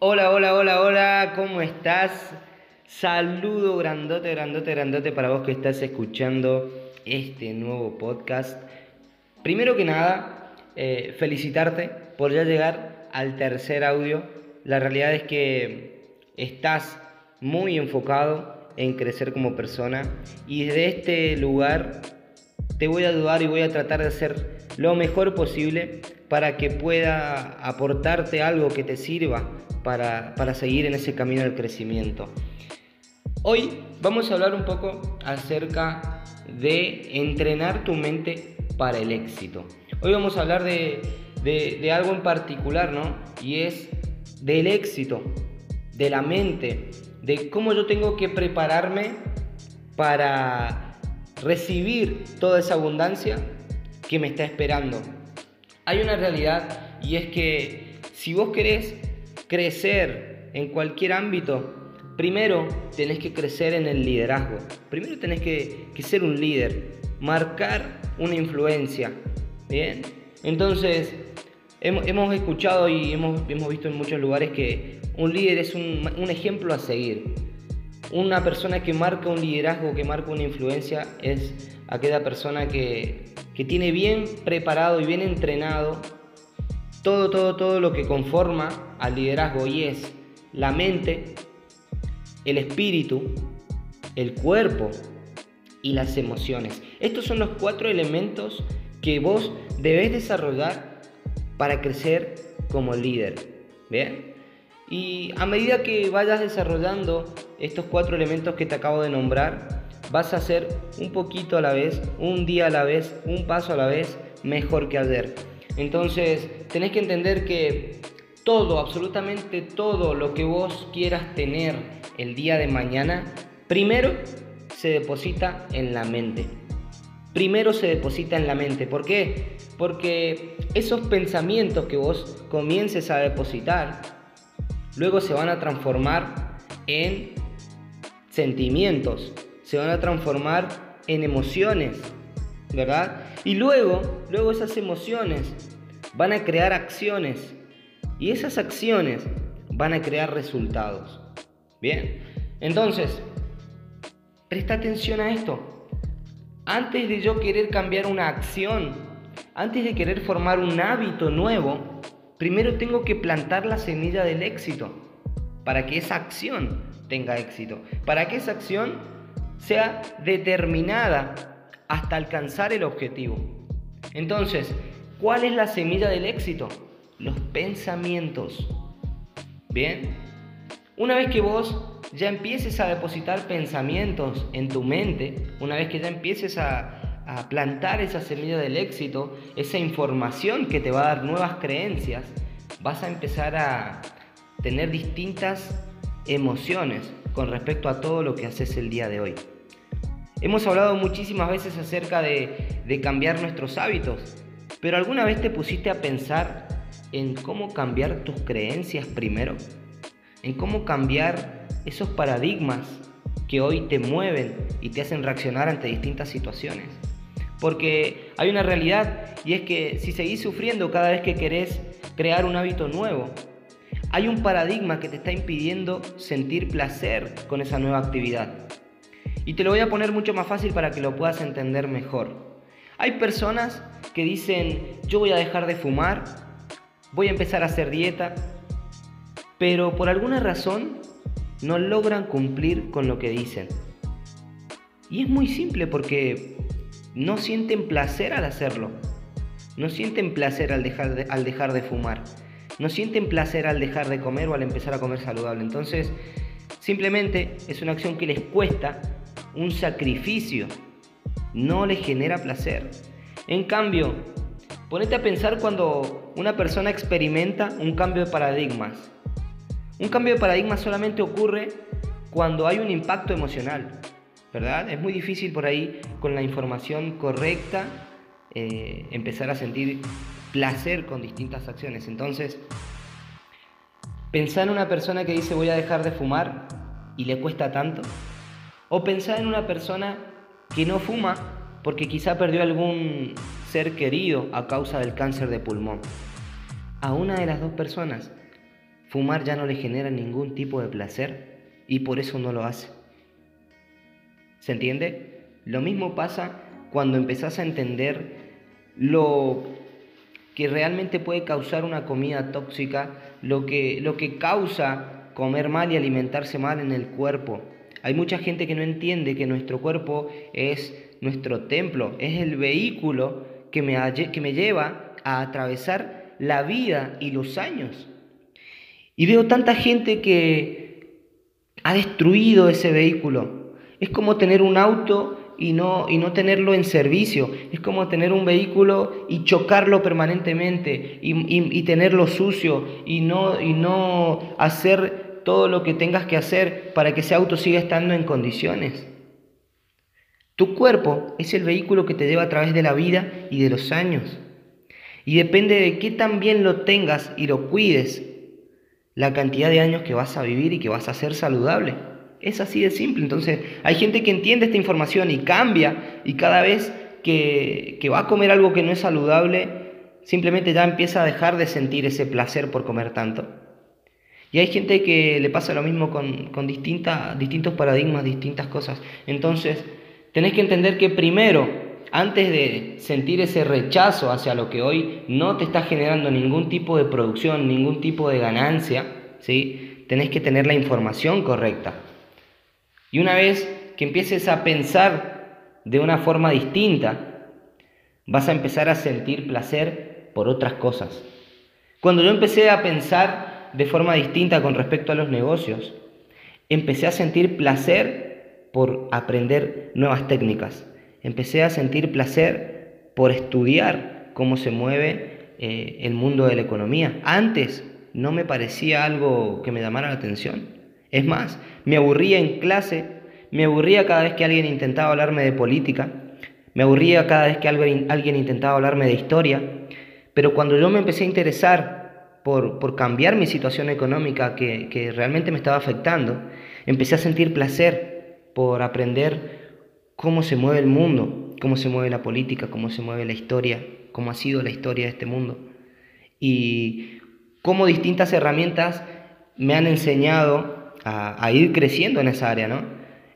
Hola, hola, hola, hola, ¿cómo estás? Saludo grandote, grandote, grandote para vos que estás escuchando este nuevo podcast. Primero que nada, eh, felicitarte por ya llegar al tercer audio. La realidad es que estás muy enfocado en crecer como persona y desde este lugar te voy a ayudar y voy a tratar de hacer lo mejor posible para que pueda aportarte algo que te sirva para, para seguir en ese camino del crecimiento. Hoy vamos a hablar un poco acerca de entrenar tu mente para el éxito. Hoy vamos a hablar de, de, de algo en particular, ¿no? Y es del éxito, de la mente, de cómo yo tengo que prepararme para recibir toda esa abundancia que me está esperando. Hay una realidad y es que si vos querés crecer en cualquier ámbito, primero tenés que crecer en el liderazgo. Primero tenés que, ser un líder, marcar una influencia. Bien, entonces hemos, escuchado y hemos, hemos, visto en muchos lugares que un líder es un, un ejemplo a seguir. Una persona que marca un liderazgo, que marca una influencia, es aquella persona que que tiene bien preparado y bien entrenado todo, todo, todo lo que conforma al liderazgo y es la mente, el espíritu, el cuerpo y las emociones. Estos son los cuatro elementos que vos debes desarrollar para crecer como líder. ¿Bien? Y a medida que vayas desarrollando estos cuatro elementos que te acabo de nombrar, vas a hacer un poquito a la vez, un día a la vez, un paso a la vez mejor que ayer. Entonces, tenés que entender que todo, absolutamente todo lo que vos quieras tener el día de mañana, primero se deposita en la mente. Primero se deposita en la mente. ¿Por qué? Porque esos pensamientos que vos comiences a depositar, luego se van a transformar en sentimientos, se van a transformar en emociones, ¿verdad? Y luego, luego esas emociones van a crear acciones y esas acciones van a crear resultados. Bien, entonces, presta atención a esto. Antes de yo querer cambiar una acción, antes de querer formar un hábito nuevo, primero tengo que plantar la semilla del éxito para que esa acción tenga éxito, para que esa acción sea determinada hasta alcanzar el objetivo. Entonces, ¿cuál es la semilla del éxito? Los pensamientos. Bien, una vez que vos ya empieces a depositar pensamientos en tu mente, una vez que ya empieces a, plantar esa semilla del éxito, esa información que te va a dar nuevas creencias, vas a empezar a tener distintas emociones con respecto a todo lo que haces el día de hoy. Hemos hablado muchísimas veces acerca de, cambiar nuestros hábitos, pero ¿alguna vez te pusiste a pensar en cómo cambiar tus creencias primero? En cómo cambiar esos paradigmas que hoy te mueven y te hacen reaccionar ante distintas situaciones. Porque hay una realidad y es que si seguís sufriendo cada vez que querés crear un hábito nuevo, hay un paradigma que te está impidiendo sentir placer con esa nueva actividad. Y te lo voy a poner mucho más fácil para que lo puedas entender mejor. Hay personas que dicen, yo voy a dejar de fumar, voy a empezar a hacer dieta, pero por alguna razón no logran cumplir con lo que dicen. Y es muy simple porque no sienten placer al hacerlo. No sienten placer al dejar de, al dejar de fumar. No sienten placer al dejar de comer o al empezar a comer saludable. Entonces, simplemente es una acción que les cuesta un sacrificio, no le genera placer. En cambio, ponete a pensar cuando una persona experimenta un cambio de paradigmas. Un cambio de paradigma solamente ocurre cuando hay un impacto emocional, ¿verdad? Es muy difícil por ahí con la información correcta eh, empezar a sentir placer con distintas acciones. Entonces, pensar en una persona que dice voy a dejar de fumar y le cuesta tanto, o pensar en una persona que no fuma porque quizá perdió algún ser querido a causa del cáncer de pulmón. A una de las dos personas fumar ya no le genera ningún tipo de placer y por eso no lo hace. ¿Se entiende? Lo mismo pasa cuando empezás a entender lo que realmente puede causar una comida tóxica, lo que, lo que causa comer mal y alimentarse mal en el cuerpo. Hay mucha gente que no entiende que nuestro cuerpo es nuestro templo, es el vehículo que me, que me lleva a atravesar la vida y los años. Y veo tanta gente que ha destruido ese vehículo. Es como tener un auto y no, y no tenerlo en servicio. Es como tener un vehículo y chocarlo permanentemente y, tenerlo sucio y no, y no hacer todo lo que tengas que hacer para que ese auto siga estando en condiciones. Tu cuerpo es el vehículo que te lleva a través de la vida y de los años. Y depende de qué tan bien lo tengas y lo cuides, la cantidad de años que vas a vivir y que vas a ser saludable. Es así de simple. Entonces, hay gente que entiende esta información y cambia y cada vez que, va a comer algo que no es saludable, simplemente ya empieza a dejar de sentir ese placer por comer tanto. Y hay gente que le pasa lo mismo con, con distintos paradigmas, distintas cosas. Entonces, tenés que entender que primero, antes de sentir ese rechazo hacia lo que hoy no te está generando ningún tipo de producción, ningún tipo de ganancia, ¿sí? tenés que tener la información correcta. Y una vez que empieces a pensar de una forma distinta, vas a empezar a sentir placer por otras cosas. Cuando yo empecé a pensar de forma distinta con respecto a los negocios, empecé a sentir placer por aprender nuevas técnicas. Empecé a sentir placer por estudiar cómo se mueve eh, el mundo de la economía. Antes no me parecía algo que me llamara la atención. Es más, me aburría en clase, me aburría cada vez que alguien intentaba hablarme de política, me aburría cada vez que alguien, intentaba hablarme de historia, pero cuando yo me empecé a interesar por, cambiar mi situación económica que, que realmente me estaba afectando, empecé a sentir placer por aprender cómo se mueve el mundo, cómo se mueve la política, cómo se mueve la historia, cómo ha sido la historia de este mundo. Y cómo distintas herramientas me han enseñado a, ir creciendo en esa área, ¿no?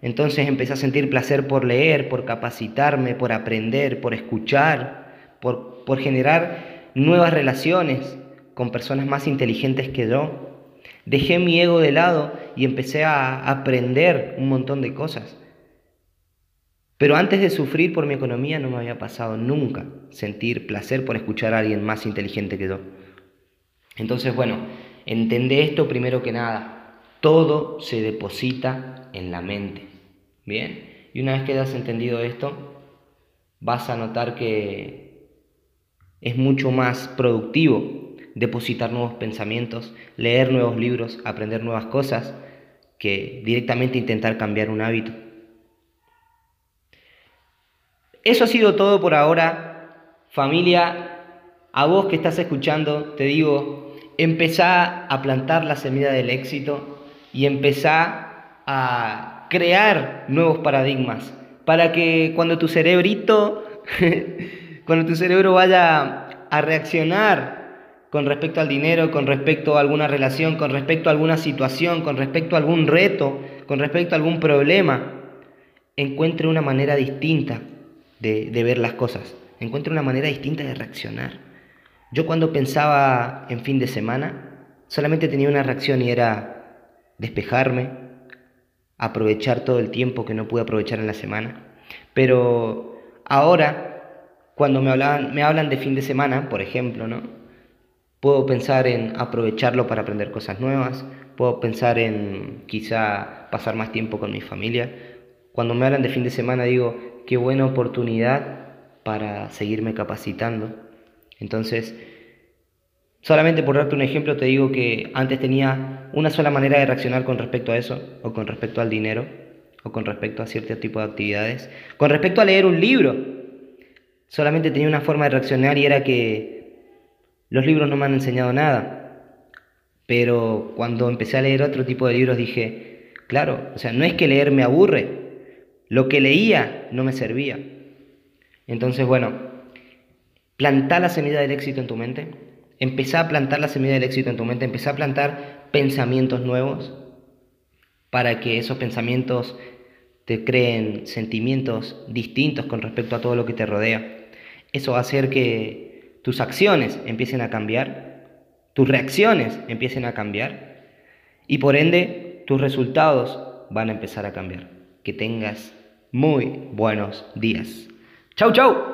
Entonces empecé a sentir placer por leer, por capacitarme, por aprender, por escuchar, por, por generar nuevas relaciones con personas más inteligentes que yo. Dejé mi ego de lado y empecé a aprender un montón de cosas. Pero antes de sufrir por mi economía no me había pasado nunca sentir placer por escuchar a alguien más inteligente que yo. Entonces, bueno, entendé esto primero que nada. Todo se deposita en la mente. Bien, y una vez que has entendido esto, vas a notar que es mucho más productivo depositar nuevos pensamientos, leer nuevos libros, aprender nuevas cosas, que directamente intentar cambiar un hábito. Eso ha sido todo por ahora. Familia, a vos que estás escuchando, te digo, empezá a plantar la semilla del éxito y empezar a crear nuevos paradigmas para que cuando tu cerebrito, cuando tu cerebro vaya a reaccionar con respecto al dinero, con respecto a alguna relación, con respecto a alguna situación, con respecto a algún reto, con respecto a algún problema, encuentre una manera distinta de, de ver las cosas, encuentre una manera distinta de reaccionar. Yo cuando pensaba en fin de semana, solamente tenía una reacción y era despejarme, aprovechar todo el tiempo que no pude aprovechar en la semana. Pero ahora, cuando me, hablan, me hablan de fin de semana, por ejemplo, ¿no? Puedo pensar en aprovecharlo para aprender cosas nuevas, puedo pensar en quizá pasar más tiempo con mi familia. Cuando me hablan de fin de semana digo, qué buena oportunidad para seguirme capacitando. Entonces, Solamente por darte un ejemplo te digo que antes tenía una sola manera de reaccionar con respecto a eso, o con respecto al dinero, o con respecto a cierto tipo de actividades. Con respecto a leer un libro, solamente tenía una forma de reaccionar y era que los libros no me han enseñado nada. Pero cuando empecé a leer otro tipo de libros dije, claro, o sea, no es que leer me aburre, lo que leía no me servía. Entonces, bueno, plantá la semilla del éxito en tu mente, Empezá a plantar la semilla del éxito en tu mente, empezá a plantar pensamientos nuevos, para que esos pensamientos te creen sentimientos distintos con respecto a todo lo que te rodea. Eso va a hacer que tus acciones empiecen a cambiar, tus reacciones empiecen a cambiar y por ende tus resultados van a empezar a cambiar. Que tengas muy buenos días. Chau, chau.